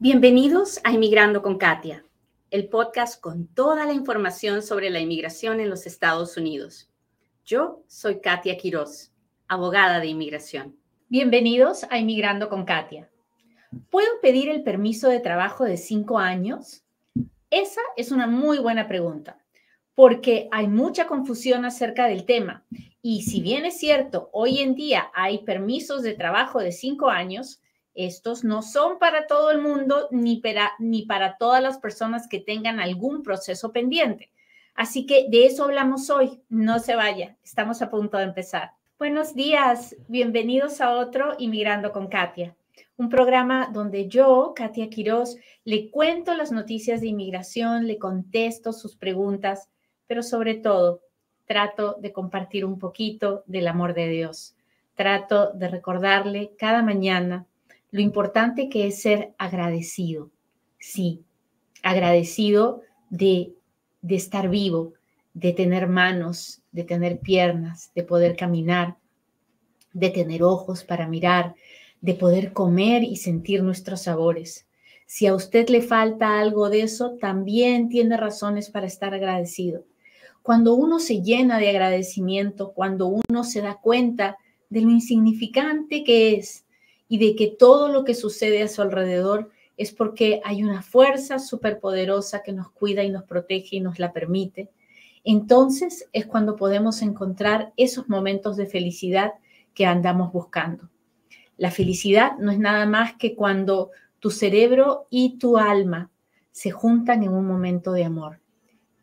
Bienvenidos a Inmigrando con Katia, el podcast con toda la información sobre la inmigración en los Estados Unidos. Yo soy Katia Quiroz, abogada de inmigración. Bienvenidos a Inmigrando con Katia. ¿Puedo pedir el permiso de trabajo de cinco años? Esa es una muy buena pregunta, porque hay mucha confusión acerca del tema. Y si bien es cierto, hoy en día hay permisos de trabajo de cinco años, estos no son para todo el mundo ni para, ni para todas las personas que tengan algún proceso pendiente. Así que de eso hablamos hoy. No se vaya, estamos a punto de empezar. Buenos días, bienvenidos a otro Inmigrando con Katia, un programa donde yo, Katia Quiroz, le cuento las noticias de inmigración, le contesto sus preguntas, pero sobre todo trato de compartir un poquito del amor de Dios. Trato de recordarle cada mañana lo importante que es ser agradecido. Sí, agradecido de, de estar vivo, de tener manos, de tener piernas, de poder caminar, de tener ojos para mirar, de poder comer y sentir nuestros sabores. Si a usted le falta algo de eso, también tiene razones para estar agradecido. Cuando uno se llena de agradecimiento, cuando uno se da cuenta de lo insignificante que es, y de que todo lo que sucede a su alrededor es porque hay una fuerza superpoderosa que nos cuida y nos protege y nos la permite, entonces es cuando podemos encontrar esos momentos de felicidad que andamos buscando. La felicidad no es nada más que cuando tu cerebro y tu alma se juntan en un momento de amor.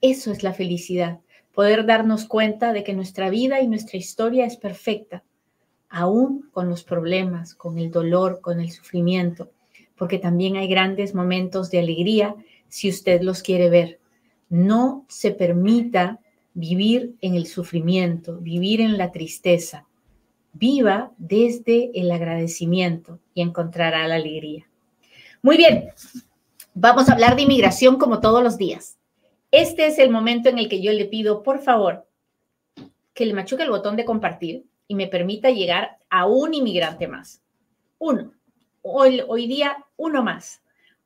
Eso es la felicidad, poder darnos cuenta de que nuestra vida y nuestra historia es perfecta, aún con los problemas, con el dolor, con el sufrimiento, porque también hay grandes momentos de alegría si usted los quiere ver. No se permita vivir en el sufrimiento, vivir en la tristeza. Viva desde el agradecimiento y encontrará la alegría. Muy bien, vamos a hablar de inmigración como todos los días. Este es el momento en el que yo le pido, por favor, que le machuque el botón de compartir y me permita llegar a un inmigrante más. Uno. Hoy, hoy día, uno más.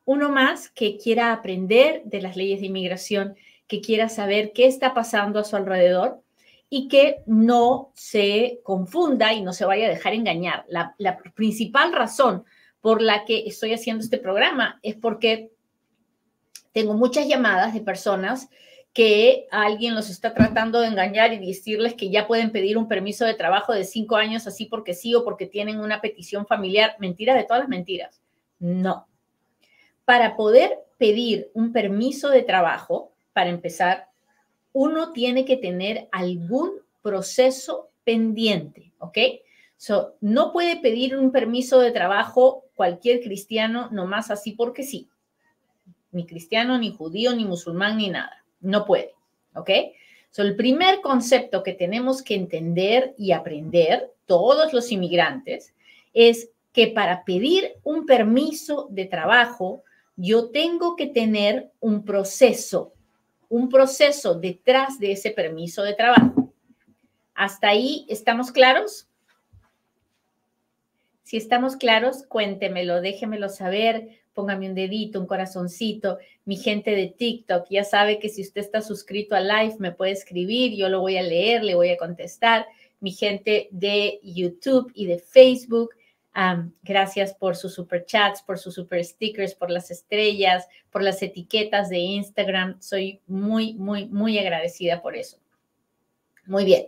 Uno más que quiera aprender de las leyes de inmigración, que quiera saber qué está pasando a su alrededor y que no se confunda y no se vaya a dejar engañar. La, la principal razón por la que estoy haciendo este programa es porque tengo muchas llamadas de personas que alguien los está tratando de engañar y decirles que ya pueden pedir un permiso de trabajo de cinco años así porque sí o porque tienen una petición familiar. Mentira de todas las mentiras. No. Para poder pedir un permiso de trabajo, para empezar, uno tiene que tener algún proceso pendiente, ¿ok? So, no puede pedir un permiso de trabajo cualquier cristiano nomás así porque sí. Ni cristiano, ni judío, ni musulmán, ni nada no puede, ¿ok? So, el primer concepto que tenemos que entender y aprender todos los inmigrantes es que para pedir un permiso de trabajo, yo tengo que tener un proceso, un proceso detrás de ese permiso de trabajo. ¿Hasta ahí estamos claros? Si estamos claros, cuéntemelo, déjemelo saber póngame un dedito, un corazoncito. Mi gente de TikTok ya sabe que si usted está suscrito a Live me puede escribir, yo lo voy a leer, le voy a contestar. Mi gente de YouTube y de Facebook, gracias por sus super chats, por sus super stickers, por las estrellas, por las etiquetas de Instagram. Soy muy, muy, muy agradecida por eso. Muy bien.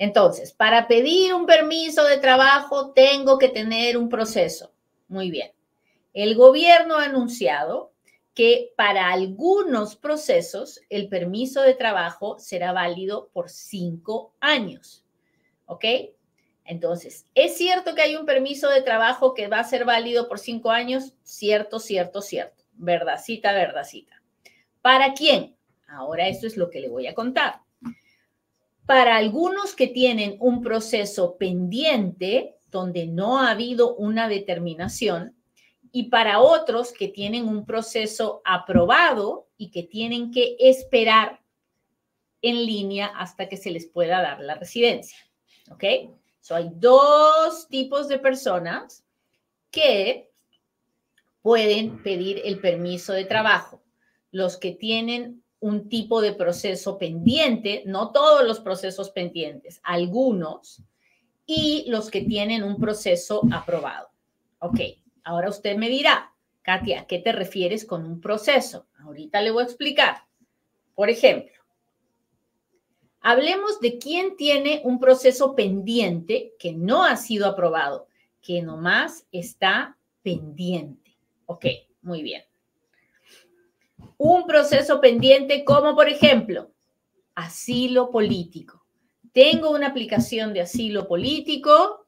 Entonces, para pedir un permiso de trabajo tengo que tener un proceso. Muy bien. El gobierno ha anunciado que para algunos procesos el permiso de trabajo será válido por cinco años. ¿Ok? Entonces, ¿es cierto que hay un permiso de trabajo que va a ser válido por cinco años? Cierto, cierto, cierto. Verdacita, verdacita. ¿Para quién? Ahora esto es lo que le voy a contar. Para algunos que tienen un proceso pendiente donde no ha habido una determinación, y para otros que tienen un proceso aprobado y que tienen que esperar en línea hasta que se les pueda dar la residencia. ¿Ok? So hay dos tipos de personas que pueden pedir el permiso de trabajo. Los que tienen un tipo de proceso pendiente, no todos los procesos pendientes, algunos, y los que tienen un proceso aprobado. Ok, ahora usted me dirá, Katia, ¿a qué te refieres con un proceso? Ahorita le voy a explicar. Por ejemplo, hablemos de quién tiene un proceso pendiente que no ha sido aprobado, que nomás está pendiente. Ok, muy bien un proceso pendiente como, por ejemplo, asilo político. Tengo una aplicación de asilo político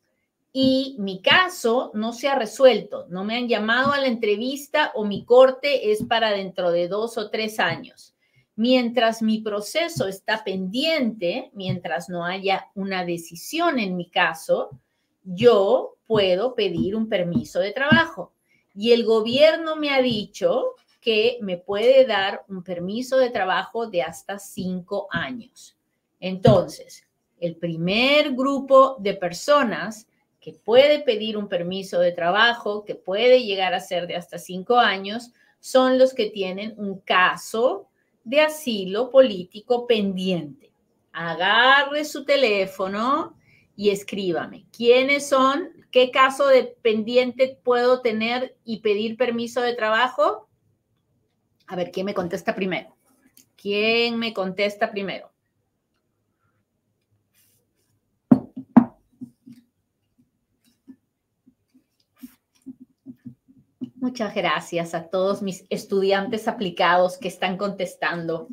y mi caso no se ha resuelto. No me han llamado a la entrevista o mi corte es para dentro de dos o tres años. Mientras mi proceso está pendiente, mientras no haya una decisión en mi caso, yo puedo pedir un permiso de trabajo. Y el gobierno me ha dicho que me puede dar un permiso de trabajo de hasta cinco años. Entonces, el primer grupo de personas que puede pedir un permiso de trabajo, que puede llegar a ser de hasta cinco años, son los que tienen un caso de asilo político pendiente. Agarre su teléfono y escríbame. ¿Quiénes son? ¿Qué caso de pendiente puedo tener y pedir permiso de trabajo? A ver, ¿quién me contesta primero? ¿Quién me contesta primero? Muchas gracias a todos mis estudiantes aplicados que están contestando.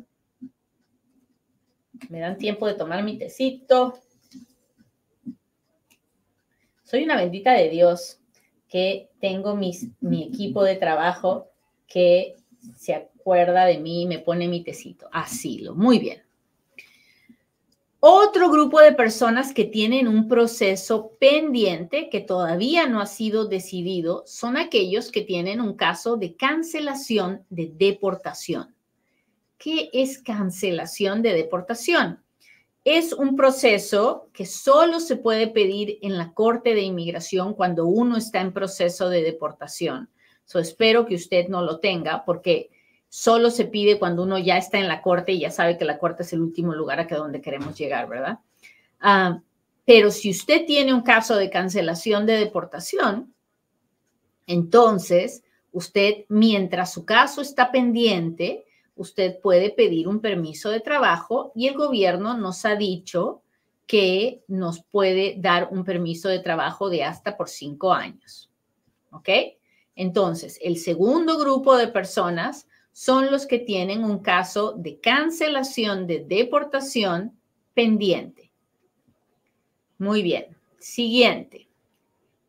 Me dan tiempo de tomar mi tecito. Soy una bendita de Dios que tengo mis, mi equipo de trabajo que se acuerda de mí me pone mi tecito. Asilo. Muy bien. Otro grupo de personas que tienen un proceso pendiente que todavía no ha sido decidido son aquellos que tienen un caso de cancelación de deportación. ¿Qué es cancelación de deportación? Es un proceso que solo se puede pedir en la Corte de Inmigración cuando uno está en proceso de deportación espero que usted no lo tenga porque solo se pide cuando uno ya está en la corte y ya sabe que la corte es el último lugar a que donde queremos llegar, ¿verdad? Ah, pero si usted tiene un caso de cancelación de deportación, entonces usted, mientras su caso está pendiente, usted puede pedir un permiso de trabajo y el gobierno nos ha dicho que nos puede dar un permiso de trabajo de hasta por cinco años. ¿Ok? Entonces, el segundo grupo de personas son los que tienen un caso de cancelación de deportación pendiente. Muy bien. Siguiente.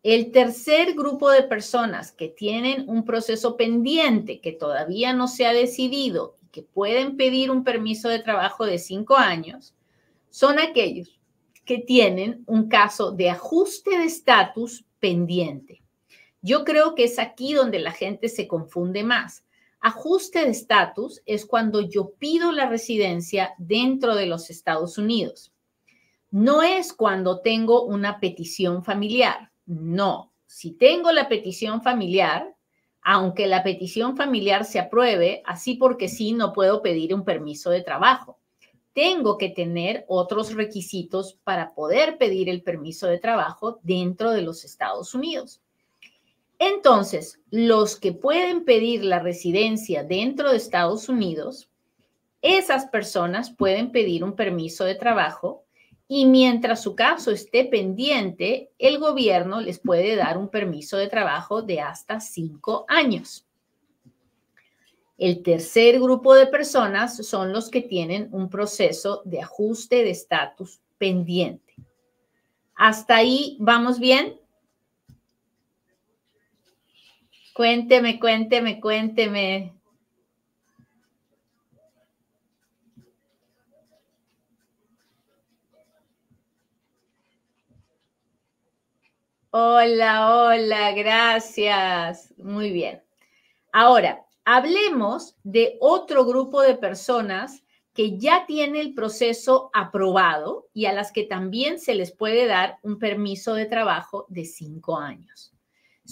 El tercer grupo de personas que tienen un proceso pendiente que todavía no se ha decidido y que pueden pedir un permiso de trabajo de cinco años son aquellos que tienen un caso de ajuste de estatus pendiente. Yo creo que es aquí donde la gente se confunde más. Ajuste de estatus es cuando yo pido la residencia dentro de los Estados Unidos. No es cuando tengo una petición familiar. No. Si tengo la petición familiar, aunque la petición familiar se apruebe, así porque sí, no puedo pedir un permiso de trabajo. Tengo que tener otros requisitos para poder pedir el permiso de trabajo dentro de los Estados Unidos. Entonces, los que pueden pedir la residencia dentro de Estados Unidos, esas personas pueden pedir un permiso de trabajo y mientras su caso esté pendiente, el gobierno les puede dar un permiso de trabajo de hasta cinco años. El tercer grupo de personas son los que tienen un proceso de ajuste de estatus pendiente. ¿Hasta ahí vamos bien? Cuénteme, cuénteme, cuénteme. Hola, hola, gracias. Muy bien. Ahora, hablemos de otro grupo de personas que ya tiene el proceso aprobado y a las que también se les puede dar un permiso de trabajo de cinco años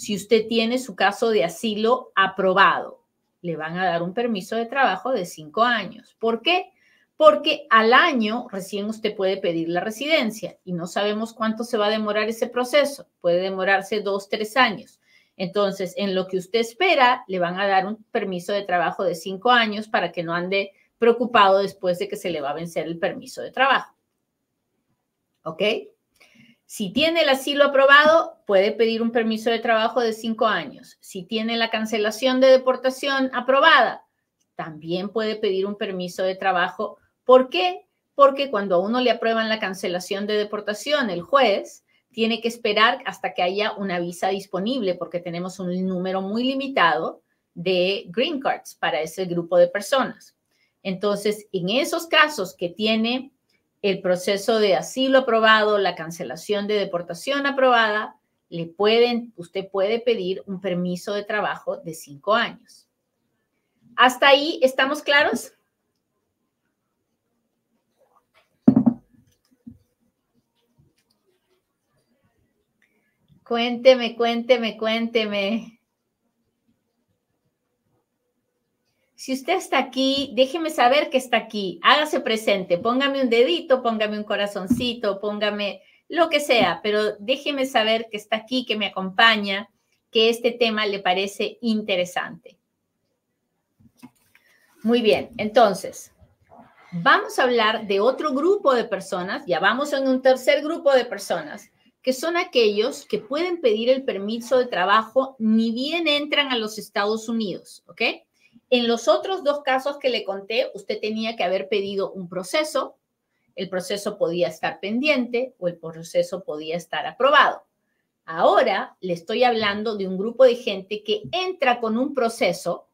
si usted tiene su caso de asilo aprobado, le van a dar un permiso de trabajo de cinco años. ¿Por qué? Porque al año recién usted puede pedir la residencia y no sabemos cuánto se va a demorar ese proceso. Puede demorarse dos, tres años. Entonces, en lo que usted espera, le van a dar un permiso de trabajo de cinco años para que no ande preocupado después de que se le va a vencer el permiso de trabajo. ¿Ok? Si tiene el asilo aprobado, puede pedir un permiso de trabajo de cinco años. Si tiene la cancelación de deportación aprobada, también puede pedir un permiso de trabajo. ¿Por qué? Porque cuando a uno le aprueban la cancelación de deportación, el juez tiene que esperar hasta que haya una visa disponible, porque tenemos un número muy limitado de green cards para ese grupo de personas. Entonces, en esos casos que tiene el proceso de asilo aprobado, la cancelación de deportación aprobada, le pueden, usted puede pedir un permiso de trabajo de cinco años. ¿Hasta ahí estamos claros? Cuénteme, cuénteme, cuénteme. Si usted está aquí, déjeme saber que está aquí. Hágase presente. Póngame un dedito, póngame un corazoncito, póngame lo que sea, pero déjeme saber que está aquí, que me acompaña, que este tema le parece interesante. Muy bien, entonces, vamos a hablar de otro grupo de personas, ya vamos en un tercer grupo de personas, que son aquellos que pueden pedir el permiso de trabajo ni bien entran a los Estados Unidos, ¿ok? En los otros dos casos que le conté, usted tenía que haber pedido un proceso, el proceso podía estar pendiente o el proceso podía estar aprobado. Ahora le estoy hablando de un grupo de gente que entra con un proceso,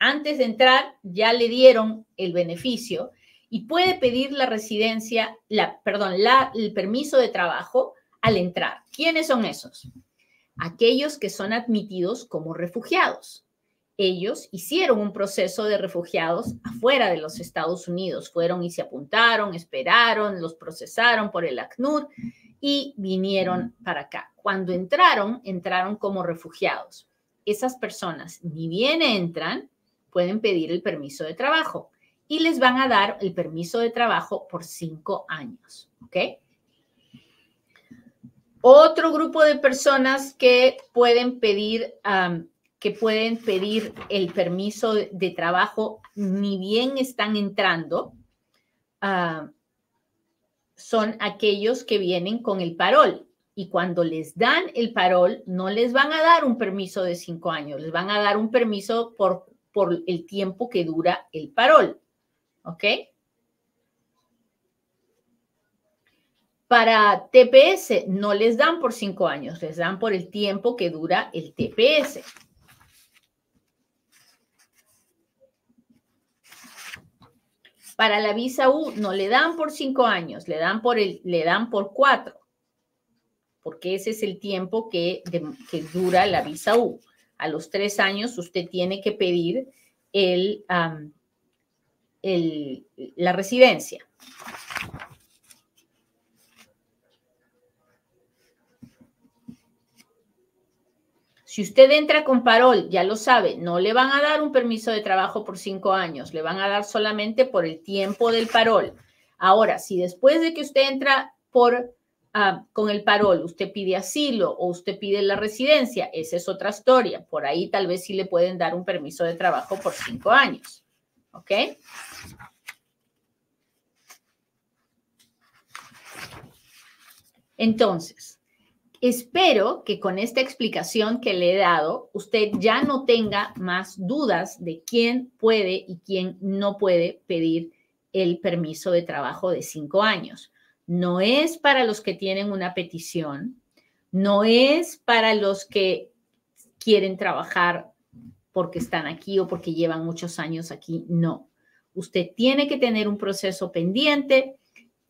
antes de entrar ya le dieron el beneficio y puede pedir la residencia, la, perdón, el permiso de trabajo al entrar. ¿Quiénes son esos? Aquellos que son admitidos como refugiados ellos hicieron un proceso de refugiados afuera de los Estados Unidos. Fueron y se apuntaron, esperaron, los procesaron por el ACNUR y vinieron para acá. Cuando entraron, entraron como refugiados. Esas personas ni bien entran, pueden pedir el permiso de trabajo y les van a dar el permiso de trabajo por cinco años. ¿Ok? Otro grupo de personas que pueden pedir que pueden pedir el permiso de trabajo ni bien están entrando, ah, son aquellos que vienen con el parol. Y cuando les dan el parol, no les van a dar un permiso de cinco años, les van a dar un permiso por, por el tiempo que dura el parol. ¿Ok? Para TPS no les dan por cinco años, les dan por el tiempo que dura el TPS. Para la visa U no le dan por cinco años, le dan por, el, le dan por cuatro, porque ese es el tiempo que, que dura la visa U. A los tres años usted tiene que pedir el, el, la residencia. Si usted entra con parol, ya lo sabe, no le van a dar un permiso de trabajo por cinco años, le van a dar solamente por el tiempo del parol. Ahora, si después de que usted entra por, ah, con el parol, usted pide asilo o usted pide la residencia, esa es otra historia. Por ahí tal vez sí le pueden dar un permiso de trabajo por cinco años. ¿Ok? Entonces, Espero que con esta explicación que le he dado, usted ya no tenga más dudas de quién puede y quién no puede pedir el permiso de trabajo de cinco años. No es para los que tienen una petición, no es para los que quieren trabajar porque están aquí o porque llevan muchos años aquí, no. Usted tiene que tener un proceso pendiente,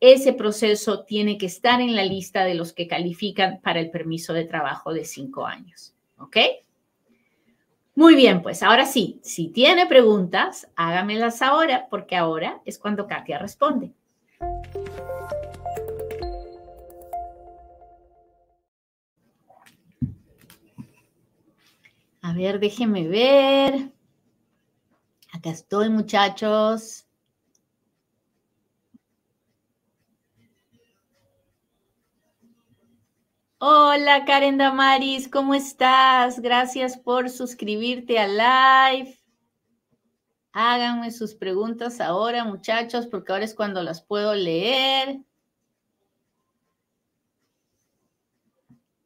ese proceso tiene que estar en la lista de los que califican para el permiso de trabajo de cinco años. ¿Ok? Muy bien, pues ahora sí, si tiene preguntas, hágamelas ahora, porque ahora es cuando Katia responde. A ver, déjenme ver. Acá estoy, muchachos. Hola Karen Damaris, ¿cómo estás? Gracias por suscribirte al live. Háganme sus preguntas ahora, muchachos, porque ahora es cuando las puedo leer.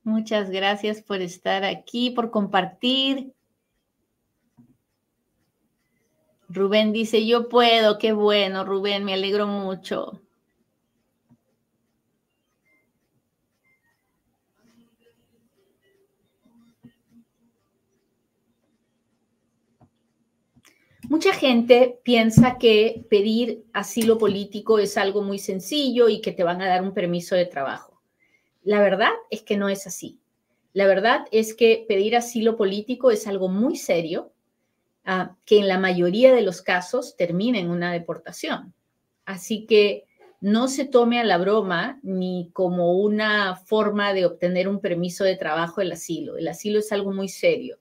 Muchas gracias por estar aquí, por compartir. Rubén dice, yo puedo, qué bueno, Rubén, me alegro mucho. Mucha gente piensa que pedir asilo político es algo muy sencillo y que te van a dar un permiso de trabajo. La verdad es que no es así. La verdad es que pedir asilo político es algo muy serio ah, que en la mayoría de los casos termina en una deportación. Así que no se tome a la broma ni como una forma de obtener un permiso de trabajo el asilo. El asilo es algo muy serio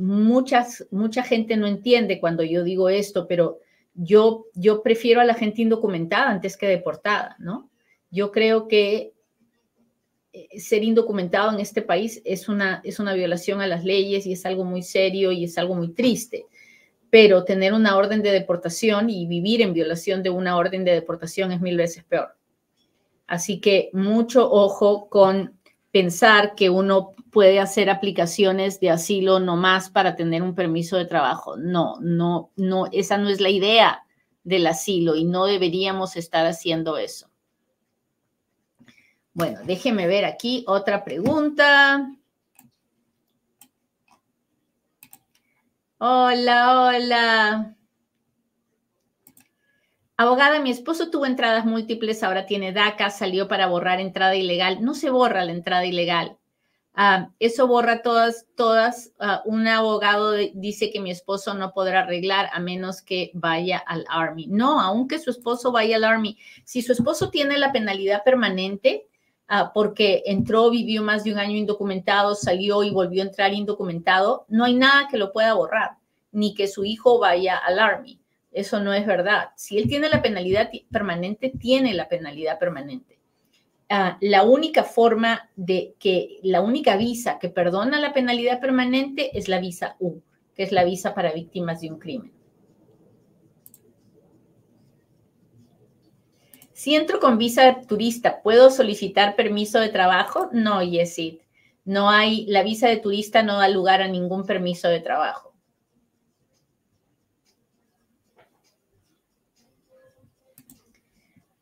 muchas, mucha gente no entiende cuando yo digo esto, pero yo, yo prefiero a la gente indocumentada antes que deportada, ¿no? Yo creo que eh, ser indocumentado en este país es una, es una violación a las leyes y es algo muy serio y es algo muy triste. Pero tener una orden de deportación y vivir en violación de una orden de deportación es mil veces peor. Así que mucho ojo con pensar que uno puede hacer aplicaciones de asilo nomás para tener un permiso de trabajo. No, no, no, esa no es la idea del asilo y no deberíamos estar haciendo eso. Bueno, déjeme ver aquí otra pregunta. Hola, hola. Abogada, mi esposo tuvo entradas múltiples, ahora tiene DACA, salió para borrar entrada ilegal. No se borra la entrada ilegal. Ah, eso borra todas, todas. Ah, un abogado dice que mi esposo no podrá arreglar a menos que vaya al Army. No, aunque su esposo vaya al Army. Si su esposo tiene la penalidad permanente, ah, porque entró, vivió más de un año indocumentado, salió y volvió a entrar indocumentado, no hay nada que lo pueda borrar, ni que su hijo vaya al Army. Eso no es verdad. Si él tiene la penalidad permanente, tiene la penalidad permanente. Ah, la única forma de que, la única visa que perdona la penalidad permanente es la visa U, que es la visa para víctimas de un crimen. Si entro con visa turista, ¿puedo solicitar permiso de trabajo? No, Yesid. No hay, la visa de turista no da lugar a ningún permiso de trabajo.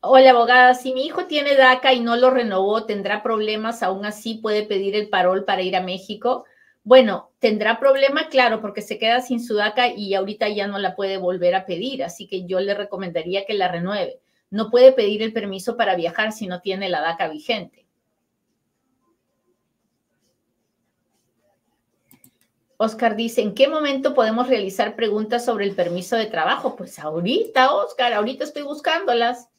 Hola, abogada. Si mi hijo tiene DACA y no lo renovó, ¿tendrá problemas? ¿Aún así puede pedir el parol para ir a México? Bueno, tendrá problema, claro, porque se queda sin su DACA y ahorita ya no la puede volver a pedir. Así que yo le recomendaría que la renueve. No puede pedir el permiso para viajar si no tiene la DACA vigente. Oscar dice, ¿en qué momento podemos realizar preguntas sobre el permiso de trabajo? Pues ahorita, Oscar, ahorita estoy buscándolas.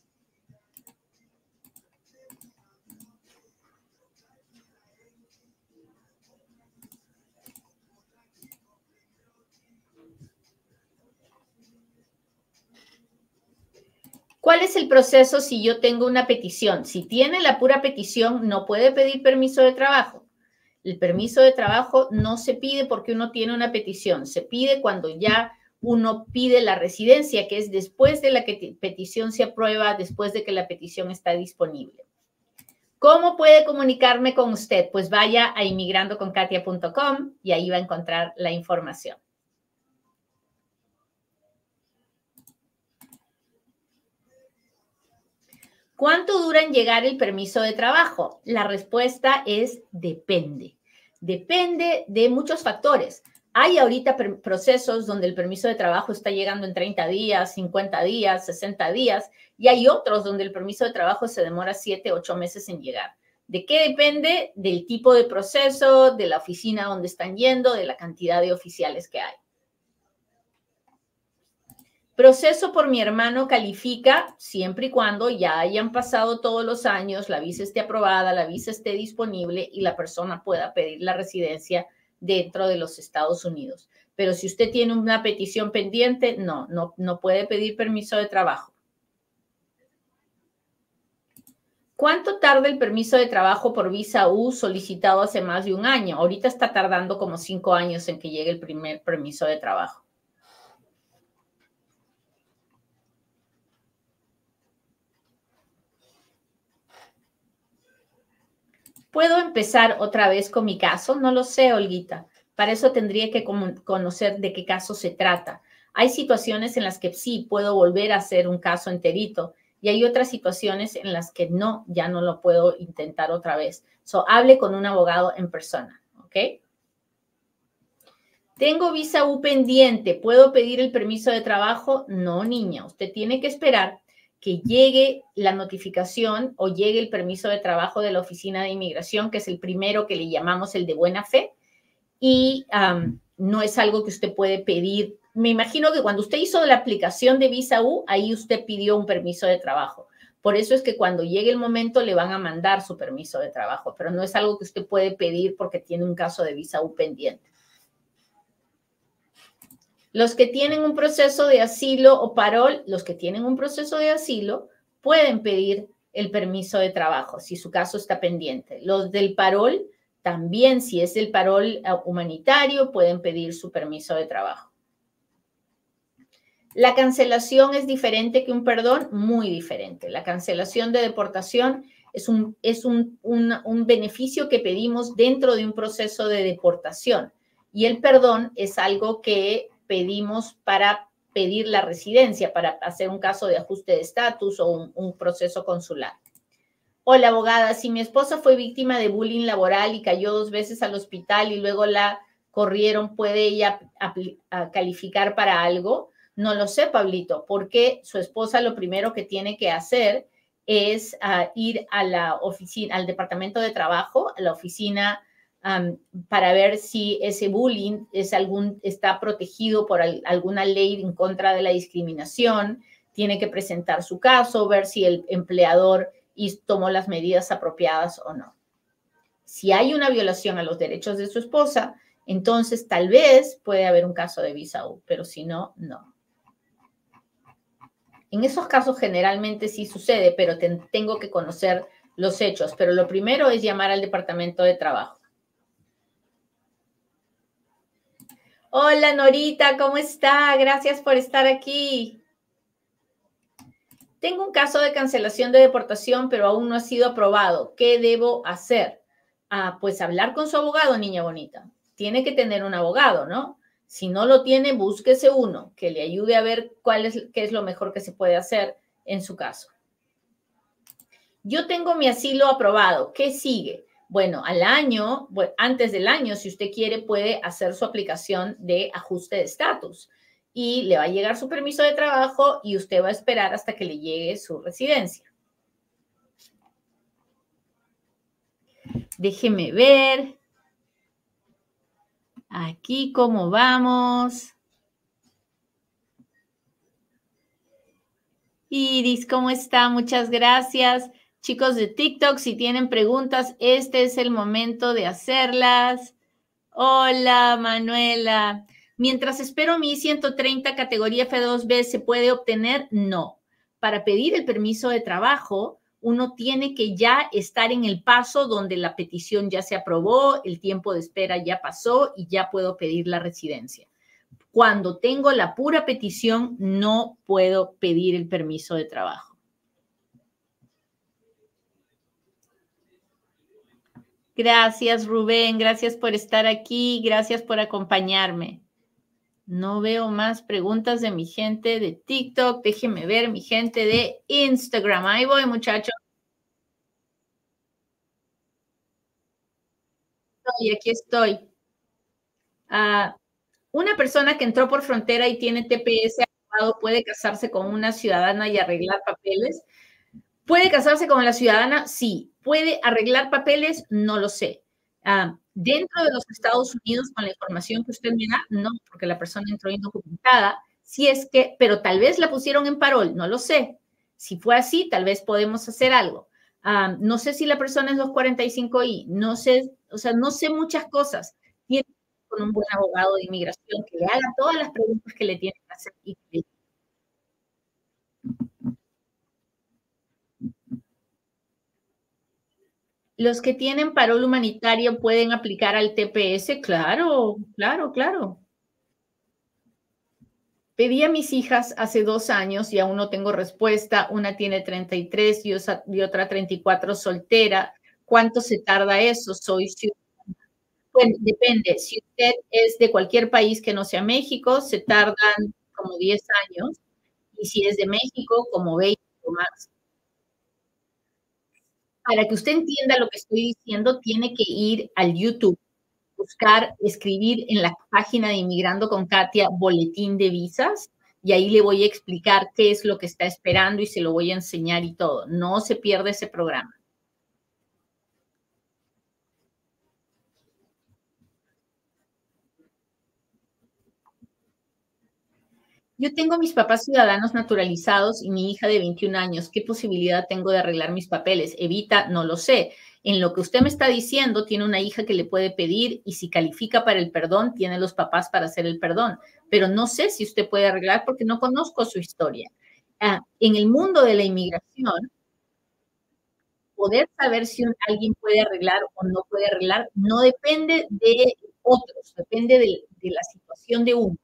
¿Cuál es el proceso si yo tengo una petición? Si tiene la pura petición, no puede pedir permiso de trabajo. El permiso de trabajo no se pide porque uno tiene una petición, se pide cuando ya uno pide la residencia, que es después de la que petición se aprueba, después de que la petición está disponible. ¿Cómo puede comunicarme con usted? Pues vaya a inmigrandoconkatia.com y ahí va a encontrar la información. ¿Cuánto dura en llegar el permiso de trabajo? La respuesta es depende. Depende de muchos factores. Hay ahorita procesos donde el permiso de trabajo está llegando en 30 días, 50 días, 60 días, y hay otros donde el permiso de trabajo se demora 7, 8 meses en llegar. ¿De qué depende? Del tipo de proceso, de la oficina donde están yendo, de la cantidad de oficiales que hay. Proceso por mi hermano califica siempre y cuando ya hayan pasado todos los años, la visa esté aprobada, la visa esté disponible y la persona pueda pedir la residencia dentro de los Estados Unidos. Pero si usted tiene una petición pendiente, no, no, no puede pedir permiso de trabajo. ¿Cuánto tarda el permiso de trabajo por visa U solicitado hace más de un año? Ahorita está tardando como cinco años en que llegue el primer permiso de trabajo. ¿Puedo empezar otra vez con mi caso? No lo sé, Olguita. Para eso tendría que conocer de qué caso se trata. Hay situaciones en las que sí puedo volver a hacer un caso enterito y hay otras situaciones en las que no, ya no lo puedo intentar otra vez. So, hable con un abogado en persona, ¿ok? Tengo visa U pendiente, ¿puedo pedir el permiso de trabajo? No, niña, usted tiene que esperar que llegue la notificación o llegue el permiso de trabajo de la Oficina de Inmigración, que es el primero que le llamamos el de buena fe, y no es algo que usted puede pedir. Me imagino que cuando usted hizo la aplicación de Visa U, ahí usted pidió un permiso de trabajo. Por eso es que cuando llegue el momento le van a mandar su permiso de trabajo, pero no es algo que usted puede pedir porque tiene un caso de Visa U pendiente. Los que tienen un proceso de asilo o parol, los que tienen un proceso de asilo pueden pedir el permiso de trabajo si su caso está pendiente. Los del parol también, si es el parol eh, humanitario, pueden pedir su permiso de trabajo. La cancelación es diferente que un perdón, muy diferente. La cancelación de deportación es, un, es un, un, beneficio que pedimos dentro de un proceso de deportación y el perdón es algo que pedimos para pedir la residencia, para hacer un caso de ajuste de estatus o un proceso consular. Hola, abogada, si mi esposa fue víctima de bullying laboral y cayó dos veces al hospital y luego la corrieron, ¿puede ella calificar para algo? No lo sé, Pablito, porque su esposa lo primero que tiene que hacer es ah, ir a la oficina, al departamento de trabajo, a la oficina para ver si ese bullying está protegido por alguna ley en contra de la discriminación. Tiene que presentar su caso, ver si el empleador tomó las medidas apropiadas o no. Si hay una violación a los derechos de su esposa, entonces tal vez puede haber un caso de visa pero si no, no. En esos casos generalmente sí sucede, pero tengo que conocer los hechos. Pero lo primero es llamar al departamento de trabajo. Hola Norita, ¿cómo está? Gracias por estar aquí. Tengo un caso de cancelación de deportación, pero aún no ha sido aprobado. ¿Qué debo hacer? Ah, pues hablar con su abogado, niña bonita. Tiene que tener un abogado, ¿no? Si no lo tiene, búsquese uno que le ayude a ver cuál es, qué es lo mejor que se puede hacer en su caso. Yo tengo mi asilo aprobado. ¿Qué sigue? Bueno, al año, antes del año, si usted quiere, puede hacer su aplicación de ajuste de estatus y le va a llegar su permiso de trabajo y usted va a esperar hasta que le llegue su residencia. Déjeme ver. Aquí cómo vamos. Iris, ¿cómo está? Muchas gracias. Chicos de TikTok, si tienen preguntas, este es el momento de hacerlas. Hola, Manuela. Mientras espero mi 130 categoría F2B, ¿se puede obtener? No. Para pedir el permiso de trabajo, uno tiene que ya estar en el paso donde la petición ya se aprobó, el tiempo de espera ya pasó y ya puedo pedir la residencia. Cuando tengo la pura petición, no puedo pedir el permiso de trabajo. Gracias, Rubén. Gracias por estar aquí. Gracias por acompañarme. No veo más preguntas de mi gente de TikTok. Déjenme ver mi gente de Instagram. Ahí voy, muchachos. Y aquí estoy. Ah, una persona que entró por frontera y tiene TPS puede casarse con una ciudadana y arreglar papeles. ¿Puede casarse con la ciudadana? Sí. ¿Puede arreglar papeles? No lo sé. Ah, Dentro de los Estados Unidos, con la información que usted me da, no, porque la persona entró indocumentada. Si es que, pero tal vez la pusieron en parol, no lo sé. Si fue así, tal vez podemos hacer algo. Ah, no sé si la persona es 245i, no sé, o sea, no sé muchas cosas. con un buen abogado de inmigración que le haga todas las preguntas que le tiene que hacer y que Los que tienen parol humanitario pueden aplicar al TPS, claro, claro, claro. Pedí a mis hijas hace dos años y aún no tengo respuesta. Una tiene 33 y, y otra 34 soltera. ¿Cuánto se tarda eso? Soy ciudadana. Bueno, depende. Si usted es de cualquier país que no sea México, se tardan como 10 años. Y si es de México, como 20 o más para que usted entienda lo que estoy diciendo, tiene que ir al YouTube, buscar, escribir en la página de Inmigrando con Katia, boletín de visas, y ahí le voy a explicar qué es lo que está esperando y se lo voy a enseñar y todo. No se pierda ese programa. Yo tengo mis papás ciudadanos naturalizados y mi hija de 21 años. ¿Qué posibilidad tengo de arreglar mis papeles? Evita, no lo sé. En lo que usted me está diciendo, tiene una hija que le puede pedir y si califica para el perdón, tiene los papás para hacer el perdón. Pero no sé si usted puede arreglar porque no conozco su historia. Ah, en el mundo de la inmigración, poder saber si alguien puede arreglar o no puede arreglar no depende de otros, depende de la situación de uno.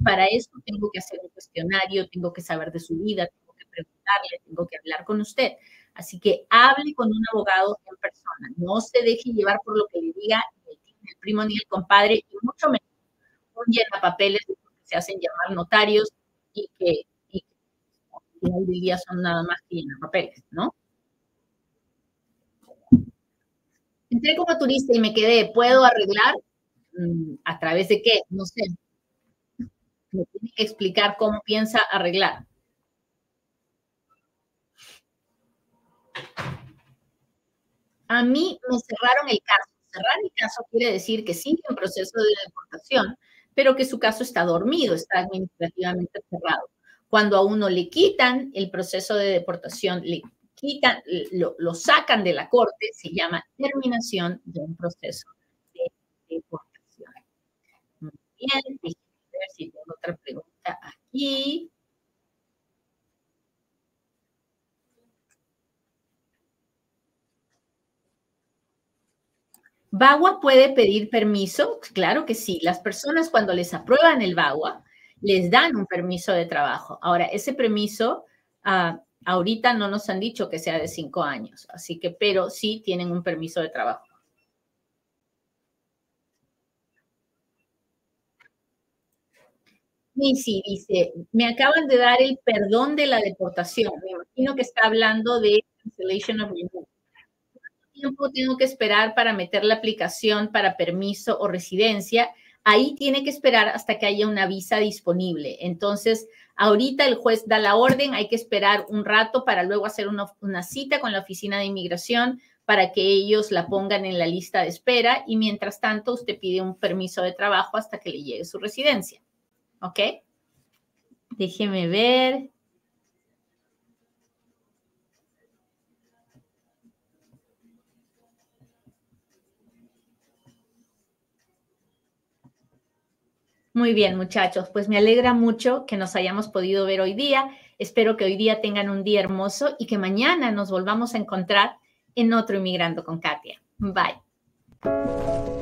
Para eso tengo que hacer un cuestionario, tengo que saber de su vida, tengo que preguntarle, tengo que hablar con usted. Así que hable con un abogado en persona. No se deje llevar por lo que le diga el, primo ni el compadre, y mucho menos un llena papeles que se hacen llamar notarios y que, y al final del día son nada más que llenar papeles, ¿no? Entré como turista y me quedé, ¿puedo arreglar? Mm, ¿A través de qué? No sé me tiene que explicar cómo piensa arreglar. A mí me cerraron el caso. Cerrar el caso quiere decir que sigue en proceso de deportación, pero que su caso está dormido, está administrativamente cerrado. Cuando a uno le quitan el proceso de deportación, le quitan, lo, lo sacan de la corte, se llama terminación de un proceso de deportación. Muy si tengo otra pregunta aquí. ¿Bagua puede pedir permiso? Claro que sí. Las personas cuando les aprueban el Bagua, les dan un permiso de trabajo. Ahora, ese permiso, ah, ahorita no nos han dicho que sea de cinco años, así que, pero sí tienen un permiso de trabajo. Sí, dice, me acaban de dar el perdón de la deportación. Me imagino que está hablando de cancellation of removal. ¿Cuánto tiempo tengo que esperar para meter la aplicación para permiso o residencia? Ahí tiene que esperar hasta que haya una visa disponible. Entonces, ahorita el juez da la orden, hay que esperar un rato para luego hacer una cita con la oficina de inmigración para que ellos la pongan en la lista de espera y mientras tanto usted pide un permiso de trabajo hasta que le llegue su residencia. ¿Ok? Déjeme ver. Muy bien, muchachos. Pues me alegra mucho que nos hayamos podido ver hoy día. Espero que hoy día tengan un día hermoso y que mañana nos volvamos a encontrar en otro Inmigrando con Katia. Bye.